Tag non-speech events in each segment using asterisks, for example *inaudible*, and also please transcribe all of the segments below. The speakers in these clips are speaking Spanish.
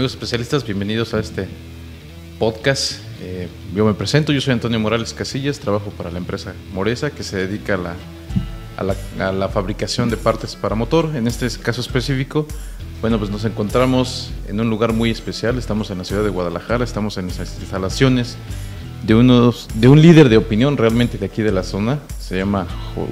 Amigos especialistas, bienvenidos a este podcast. Eh, yo me presento, yo soy Antonio Morales Casillas, trabajo para la empresa Moresa que se dedica a la, a la, fabricación de partes para motor. En este caso específico, bueno, pues nos encontramos en un lugar muy especial, estamos en la ciudad de Guadalajara, estamos en las instalaciones de, unos, de un líder de opinión realmente de aquí de la zona, se llama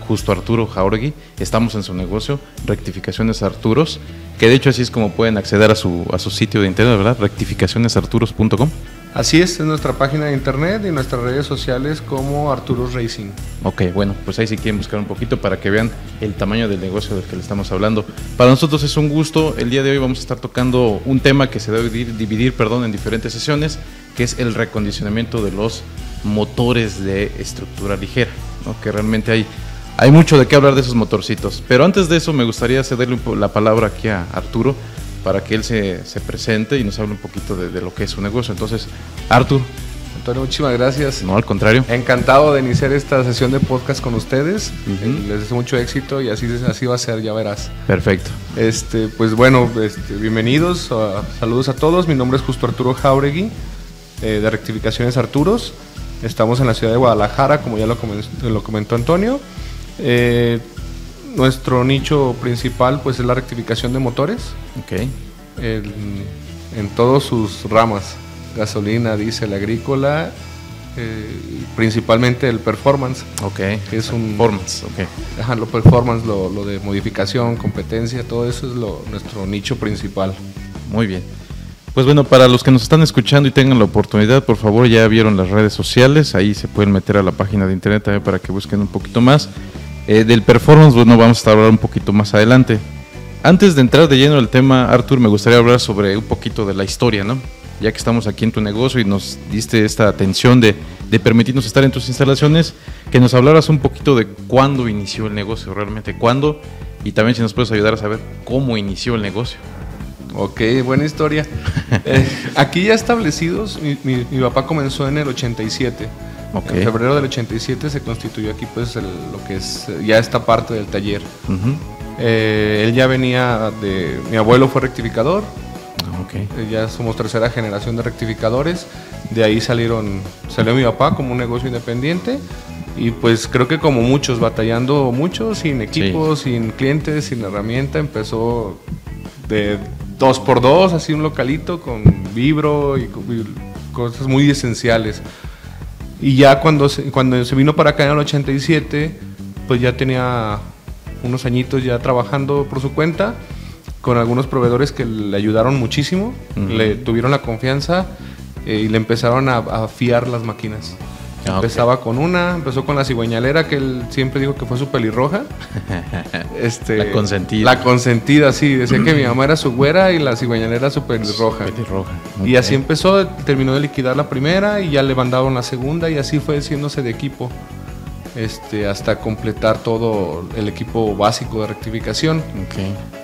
Justo Arturo Jauregui, estamos en su negocio, Rectificaciones Arturos, que de hecho así es como pueden acceder a su, a su sitio de internet, ¿verdad? Rectificacionesarturos.com. Así es, es nuestra página de internet y nuestras redes sociales como Arturos Racing. Ok, bueno, pues ahí sí quieren buscar un poquito para que vean el tamaño del negocio del que le estamos hablando. Para nosotros es un gusto, el día de hoy vamos a estar tocando un tema que se debe dividir, perdón, en diferentes sesiones, que es el recondicionamiento de los motores de estructura ligera, ¿no? que realmente hay hay mucho de qué hablar de esos motorcitos. Pero antes de eso me gustaría cederle la palabra aquí a Arturo para que él se, se presente y nos hable un poquito de, lo que es su negocio. Entonces, Arturo. Antonio, muchísimas gracias. No, al contrario. Encantado de iniciar esta sesión de podcast con ustedes. Les deseo mucho éxito y así, así va a ser, ya verás. Perfecto. Este, pues bueno, este, bienvenidos. saludos a todos. Mi nombre es Justo Arturo Jauregui, eh, de Rectificaciones Arturos. Estamos en la ciudad de Guadalajara, como ya lo lo comentó Antonio. Eh, nuestro nicho principal pues es la rectificación de motores. Okay. en todas sus ramas, gasolina, diésel, agrícola, eh, principalmente el performance. Ok. es un performance, lo performance, lo, lo, de modificación, competencia, todo eso es lo, nuestro nicho principal. Muy bien. Pues bueno, para los que nos están escuchando y tengan la oportunidad, por favor, ya vieron las redes sociales, ahí se pueden meter a la página de internet también para que busquen un poquito más. Eh, del performance, bueno, vamos a hablar un poquito más adelante. Antes de entrar de lleno al tema, Arthur, me gustaría hablar sobre un poquito de la historia, ¿no? Ya que estamos aquí en tu negocio y nos diste esta atención de, de permitirnos estar en tus instalaciones, que nos hablaras un poquito de cuándo inició el negocio, realmente cuándo, y también si nos puedes ayudar a saber cómo inició el negocio. Ok, buena historia. *laughs* Eh, aquí ya establecidos, mi, mi, mi papá comenzó en el 87 en febrero del 87 se constituyó aquí pues lo que es ya esta parte del taller. Eh, él ya venía de... Mi abuelo fue rectificador. Ah, okay. Eh, ya somos tercera generación de rectificadores. De ahí salieron, salió mi papá como un negocio independiente. Y pues creo que como muchos, batallando mucho, sin equipo, sin clientes, sin herramienta, empezó de dos por dos, así un localito con vibro y cosas muy esenciales. Y ya cuando se, cuando se vino para acá en el 87, pues ya tenía unos añitos ya trabajando por su cuenta, con algunos proveedores que le ayudaron muchísimo, le tuvieron la confianza eh, y le empezaron a, a fiar las máquinas. Ah, Empezaba con una, empezó con la cigüeñalera, que él siempre dijo que fue su pelirroja. *laughs* este, la consentida. La consentida, sí. Decía que mi mamá era su güera y la cigüeñalera su pelirroja. pelirroja. Y así empezó, terminó de liquidar la primera y ya le mandaron la segunda y así fue haciéndose de equipo. Este, hasta completar todo el equipo básico de rectificación.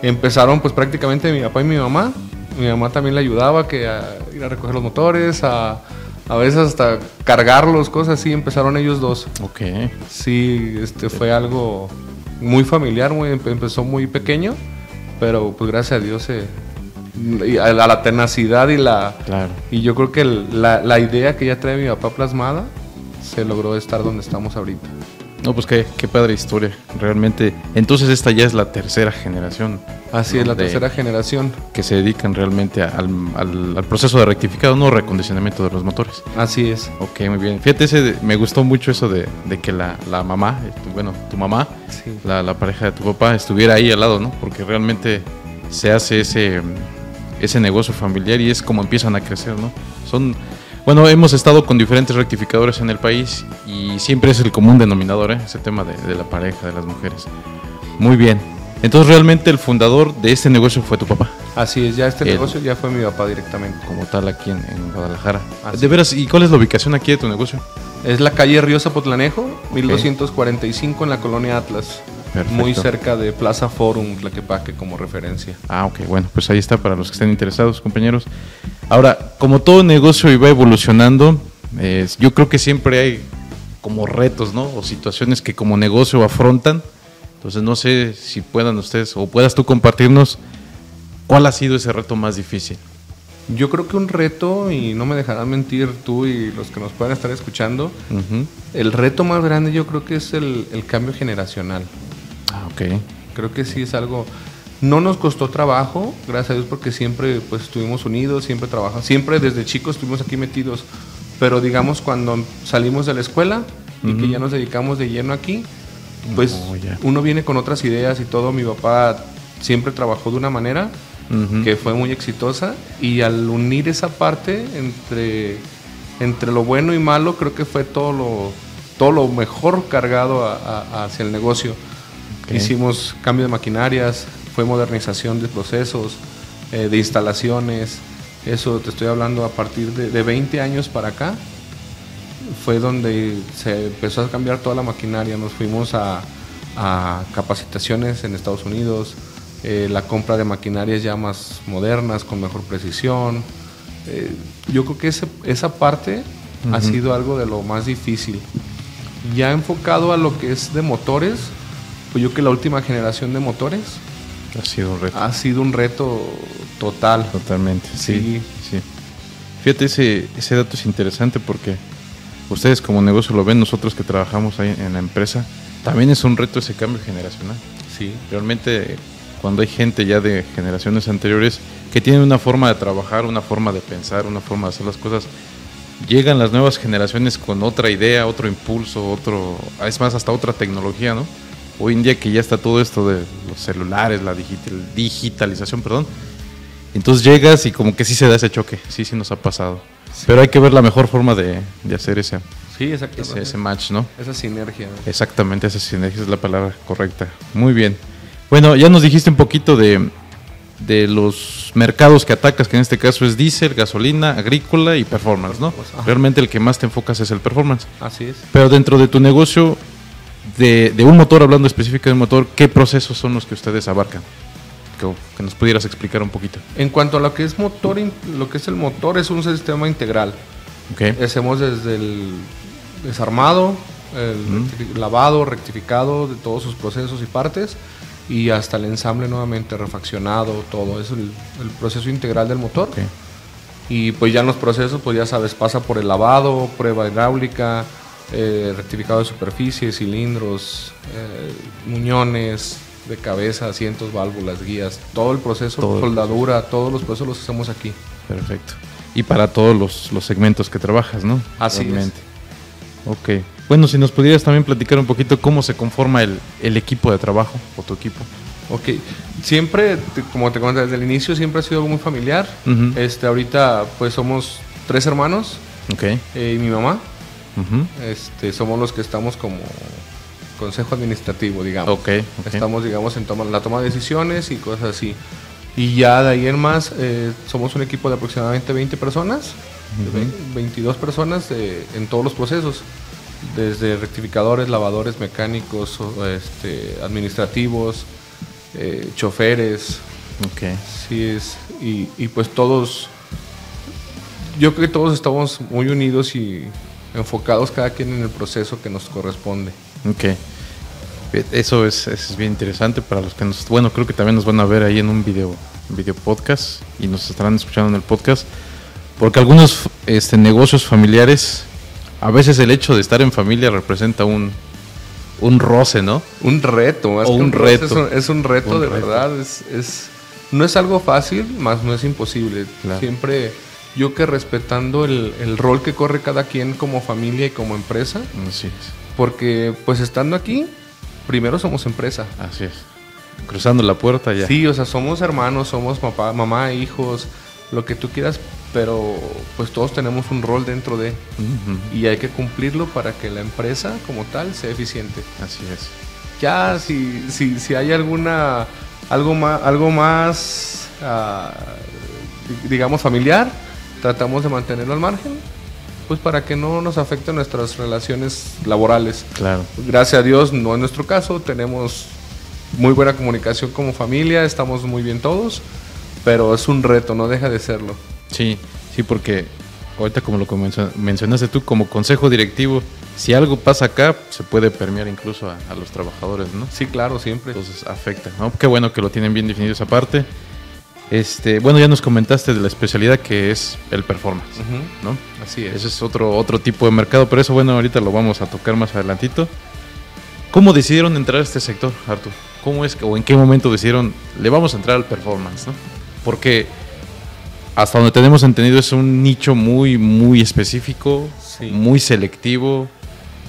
Empezaron pues prácticamente mi papá y mi mamá. Mi mamá también le ayudaba que a ir a recoger los motores, a a veces hasta cargarlos, cosas así, empezaron ellos dos. Ok. Sí, este fue algo muy familiar, muy, empezó muy pequeño, pero pues gracias a Dios se, a la tenacidad y la... Claro. Y yo creo que la, la idea que ya trae mi papá plasmada se logró estar donde estamos ahorita. No, pues qué, qué padre historia, realmente. Entonces esta ya es la tercera generación. Así es, la tercera generación. Que se dedican realmente al, al, proceso de rectificado, no recondicionamiento de los motores. Así es. Ok, muy bien. Fíjate, ese, me gustó mucho eso de, de que la, la, mamá, bueno, tu mamá, la, la, pareja de tu papá, estuviera ahí al lado, ¿no? Porque realmente se hace ese, ese negocio familiar y es como empiezan a crecer, ¿no? Son bueno, hemos estado con diferentes rectificadores en el país y siempre es el común denominador, ¿eh? ese tema de, la pareja, de las mujeres. Muy bien. Entonces realmente el fundador de este negocio fue tu papá. Así es, ya este negocio ya fue mi papá directamente. Como tal aquí en, Guadalajara. de veras, ¿y cuál es la ubicación aquí de tu negocio? Es la calle Río Zapotlanejo, 1245 en la colonia Atlas. Muy cerca de Plaza Forum, Tlaquepaque, como referencia. Ah, ok, bueno, pues ahí está para los que estén interesados, compañeros. Ahora, como todo negocio iba evolucionando, eh, yo creo que siempre hay como retos, ¿no? O situaciones que como negocio afrontan. Entonces, no sé si puedan ustedes o puedas tú compartirnos cuál ha sido ese reto más difícil. Yo creo que un reto, y no me dejarán mentir tú y los que nos puedan estar escuchando, el reto más grande yo creo que es el, cambio generacional. Ah, ok. Creo que sí es algo... No nos costó trabajo, gracias a Dios, porque siempre pues estuvimos unidos, siempre trabajamos, siempre desde chicos estuvimos aquí metidos, pero digamos cuando salimos de la escuela y que ya nos dedicamos de lleno aquí, pues oh, uno viene con otras ideas y todo. Mi papá siempre trabajó de una manera que fue muy exitosa y al unir esa parte entre, entre lo bueno y malo, creo que fue todo lo, todo lo mejor cargado hacia el negocio. Hicimos cambio de maquinarias, fue modernización de procesos, eh, de instalaciones. Eso te estoy hablando a partir de, de 20 años para acá. Fue donde se empezó a cambiar toda la maquinaria. Nos fuimos a, a capacitaciones en Estados Unidos, eh, la compra de maquinarias ya más modernas, con mejor precisión. Eh, yo creo que esa parte ha sido algo de lo más difícil. Ya enfocado a lo que es de motores, pues yo que la última generación de motores ha sido un reto. Ha sido un reto total. Totalmente, sí. sí. Fíjate, ese, ese dato es interesante porque ustedes como negocio lo ven, nosotros que trabajamos ahí en la empresa, también es un reto ese cambio generacional. Sí. Realmente cuando hay gente ya de generaciones anteriores que tienen una forma de trabajar, una forma de pensar, una forma de hacer las cosas, llegan las nuevas generaciones con otra idea, otro impulso, otro, es más, hasta otra tecnología, ¿no? Hoy en día que ya está todo esto de los celulares, la digitalización, perdón, entonces llegas y como que sí se da ese choque, sí, sí nos ha pasado. Pero hay que ver la mejor forma de, hacer ese, sí, ese, ese match, ¿no? Esa sinergia. Exactamente, esa sinergia es la palabra correcta. Muy bien. Bueno, ya nos dijiste un poquito de, los mercados que atacas, que en este caso es diésel, gasolina, agrícola y performance, ¿no? Pues, Realmente el que más te enfocas es el performance. Así es. Pero dentro de tu negocio, de, un motor, hablando específicamente de un motor, ¿qué procesos son los que ustedes abarcan? Que, nos pudieras explicar un poquito. En cuanto a lo que es motor, lo que es el motor es un sistema integral. Okay. Hacemos desde el desarmado, el lavado, rectificado de todos sus procesos y partes y hasta el ensamble nuevamente refaccionado, todo es el, proceso integral del motor. Y pues ya en los procesos, pues ya sabes, pasa por el lavado, prueba hidráulica, eh, rectificado de superficie, cilindros, eh, muñones de cabeza, asientos, válvulas, guías, todo el proceso, soldadura, todos los procesos los hacemos aquí. Perfecto. Y para todos los, segmentos que trabajas, ¿no? Así es. Ok. Bueno, si nos pudieras también platicar un poquito cómo se conforma el, equipo de trabajo o tu equipo. Ok, siempre, como te comenté desde el inicio, siempre ha sido muy familiar. este, ahorita pues somos tres hermanos okay. Eh, y mi mamá. Este, somos los que estamos como consejo administrativo, digamos. Okay, Estamos, digamos, en la toma de decisiones y cosas así. Y ya de ahí en más, eh, somos un equipo de aproximadamente 20 personas, 22 personas eh, en todos los procesos desde rectificadores, lavadores, mecánicos, este, administrativos, eh, choferes. Okay. Sí es, y, y, pues todos, yo creo que todos estamos muy unidos y enfocados cada quien en el proceso que nos corresponde. Ok. Eso es, es bien interesante para los que nos, bueno, creo que también nos van a ver ahí en un video, video podcast y nos estarán escuchando en el podcast, porque algunos este, negocios familiares a veces el hecho de estar en familia representa un, un roce, ¿no? Un reto, más un, reto. Es un, reto de verdad. Es, no es algo fácil, más no es imposible. Siempre yo que respetando el, rol que corre cada quien como familia y como empresa. Así es. Porque pues estando aquí, primero somos empresa. Así es. Cruzando la puerta ya. Sí, o sea, somos hermanos, somos papá, mamá, hijos, lo que tú quieras, pero pues todos tenemos un rol dentro de y hay que cumplirlo para que la empresa como tal sea eficiente. Así es. Ya si, si, si hay alguna algo más algo más ah, digamos familiar, tratamos de mantenerlo al margen, pues para que no nos afecte nuestras relaciones laborales. Claro. Gracias a Dios no es nuestro caso, tenemos muy buena comunicación como familia, estamos muy bien todos, pero es un reto, no deja de serlo. Sí, sí, porque ahorita como lo mencionaste tú, como consejo directivo, si algo pasa acá, se puede permear incluso a, los trabajadores, ¿no? Sí, claro, siempre. Entonces afecta, ¿no? Qué bueno que lo tienen bien definido esa parte. Este, bueno, ya nos comentaste de la especialidad que es el performance, ¿no? Así es. Ese es otro, otro tipo de mercado, pero eso, bueno, ahorita lo vamos a tocar más adelantito. ¿Cómo decidieron entrar a este sector, Artur? ¿Cómo es o en qué momento decidieron le vamos a entrar al performance, ¿no? Porque hasta donde tenemos entendido es un nicho muy, muy específico, muy selectivo.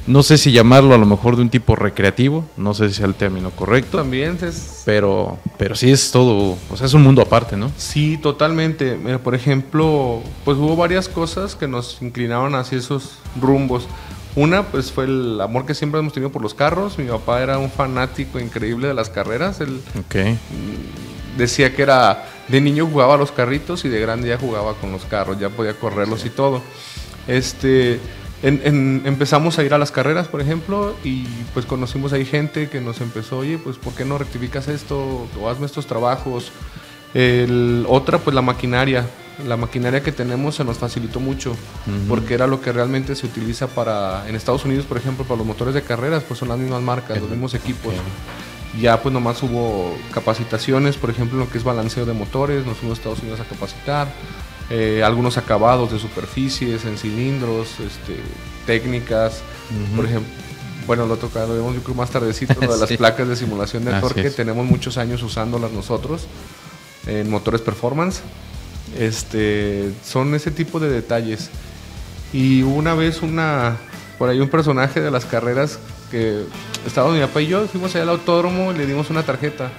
No sé si llamarlo a lo mejor de un tipo recreativo, no sé si sea el término correcto. También es... Pero, pero sí es todo, o sea, es un mundo aparte, ¿no? Sí, totalmente. Mira, por ejemplo, pues hubo varias cosas que nos inclinaron hacia esos rumbos. Una, pues fue el amor que siempre hemos tenido por los carros. Mi papá era un fanático increíble de las carreras. Él decía que era de niño jugaba a los carritos y de grande ya jugaba con los carros, ya podía correrlos y todo. Este, empezamos a ir a las carreras, por ejemplo, y pues conocimos ahí gente que nos empezó, oye, pues ¿por qué no rectificas esto o hazme estos trabajos? El, otra, pues la maquinaria. La maquinaria que tenemos se nos facilitó mucho, porque era lo que realmente se utiliza para, en Estados Unidos, por ejemplo, para los motores de carreras, pues son las mismas marcas, los mismos equipos. Ya pues nomás hubo capacitaciones, por ejemplo, en lo que es balanceo de motores, nos fuimos a Estados Unidos a capacitar, eh, algunos acabados de superficies, en cilindros, este, técnicas, por ejemplo, bueno, lo toca, lo vemos yo creo más tardecito, lo de *laughs* las placas de simulación de torque, tenemos muchos años usándolas nosotros en motores performance. Este, son ese tipo de detalles. Y una vez una, por ahí un personaje de las carreras que estaba mi papá y yo, fuimos allá al autódromo y le dimos una tarjeta.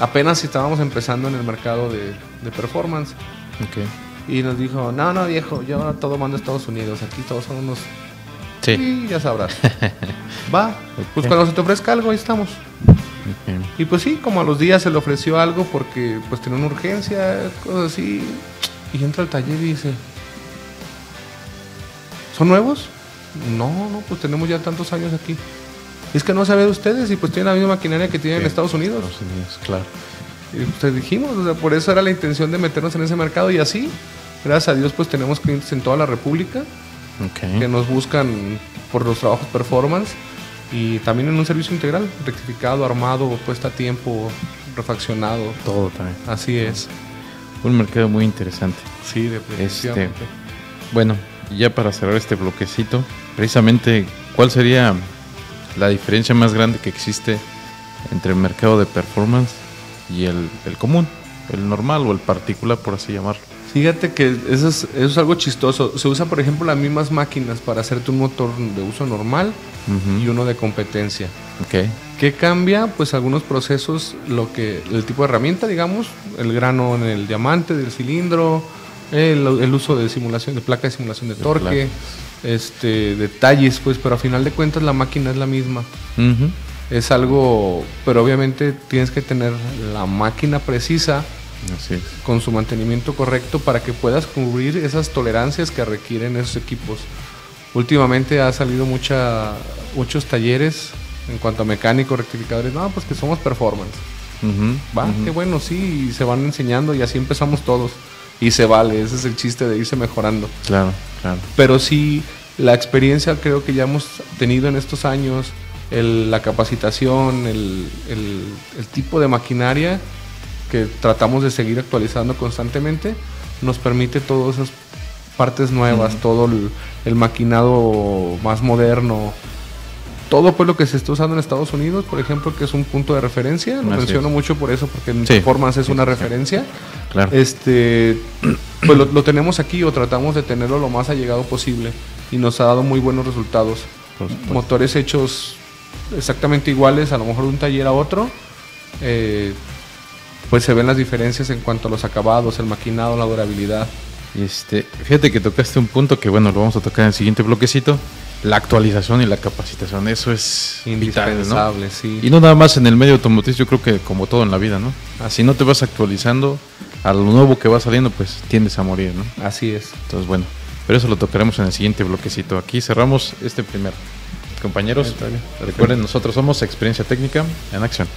Apenas estábamos empezando en el mercado de, performance. Y nos dijo, no, no, viejo, yo todo mando a Estados Unidos, aquí todos son unos... Sí. ya sabrás. *laughs* Va, pues cuando se te ofrezca algo, ahí estamos. Y pues sí, como a los días se le ofreció algo porque pues tenía una urgencia, cosas así. Y entra al taller y dice, ¿son nuevos? No, no, pues tenemos ya tantos años aquí. Es que no sabe de ustedes y pues tienen la misma maquinaria que tienen en Estados Unidos. Estados Unidos, claro. Y pues dijimos, o sea, por eso era la intención de meternos en ese mercado y así, gracias a Dios, pues tenemos clientes en toda la República que nos buscan por los trabajos performance y también en un servicio integral, rectificado, armado, puesta a tiempo, refaccionado. Todo también. Así es. Un mercado muy interesante. Sí, de este, Bueno, ya para cerrar este bloquecito, precisamente, ¿cuál sería la diferencia más grande que existe entre el mercado de performance y el, común, el normal o el particular, por así llamarlo? Fíjate que eso es, algo chistoso. Se usa, por ejemplo, las mismas máquinas para hacerte un motor de uso normal y uno de competencia. Okay. ¿Qué cambia? Pues algunos procesos, lo que el tipo de herramienta, digamos, el grano en el diamante del cilindro, el, uso de simulación, de placa de simulación de torque, este, detalles, pues, pero a final de cuentas la máquina es la misma. Es algo, pero obviamente tienes que tener la máquina precisa con su mantenimiento correcto para que puedas cubrir esas tolerancias que requieren esos equipos. Últimamente ha salido mucha, muchos talleres en cuanto a mecánicos, rectificadores, no, pues que somos performance. Va, qué bueno, sí, y se van enseñando y así empezamos todos y se vale, ese es el chiste de irse mejorando. Claro, claro. Pero sí, la experiencia creo que ya hemos tenido en estos años, la capacitación, el, tipo de maquinaria que tratamos de seguir actualizando constantemente, nos permite todas esas partes nuevas, todo el, maquinado más moderno, todo pues lo que se está usando en Estados Unidos, por ejemplo, que es un punto de referencia, lo menciono mucho por eso, porque en formas es una referencia. Claro. Este, *clears throat* pues lo, tenemos aquí o tratamos de tenerlo lo más allegado posible y nos ha dado muy buenos resultados. Motores hechos exactamente iguales, a lo mejor un taller a otro, eh, pues se ven las diferencias en cuanto a los acabados, el maquinado, la durabilidad. Este, fíjate que tocaste un punto que bueno, lo vamos a tocar en el siguiente bloquecito la actualización y la capacitación, eso es indispensable, sí. Y no nada más en el medio automotriz, yo creo que como todo en la vida, ¿no? Si no te vas actualizando a lo nuevo que va saliendo, pues tiendes a morir, ¿no? Así es. Entonces, bueno, pero eso lo tocaremos en el siguiente bloquecito. Aquí cerramos este primer. Compañeros, recuerden, nosotros somos Experiencia Técnica en Acción.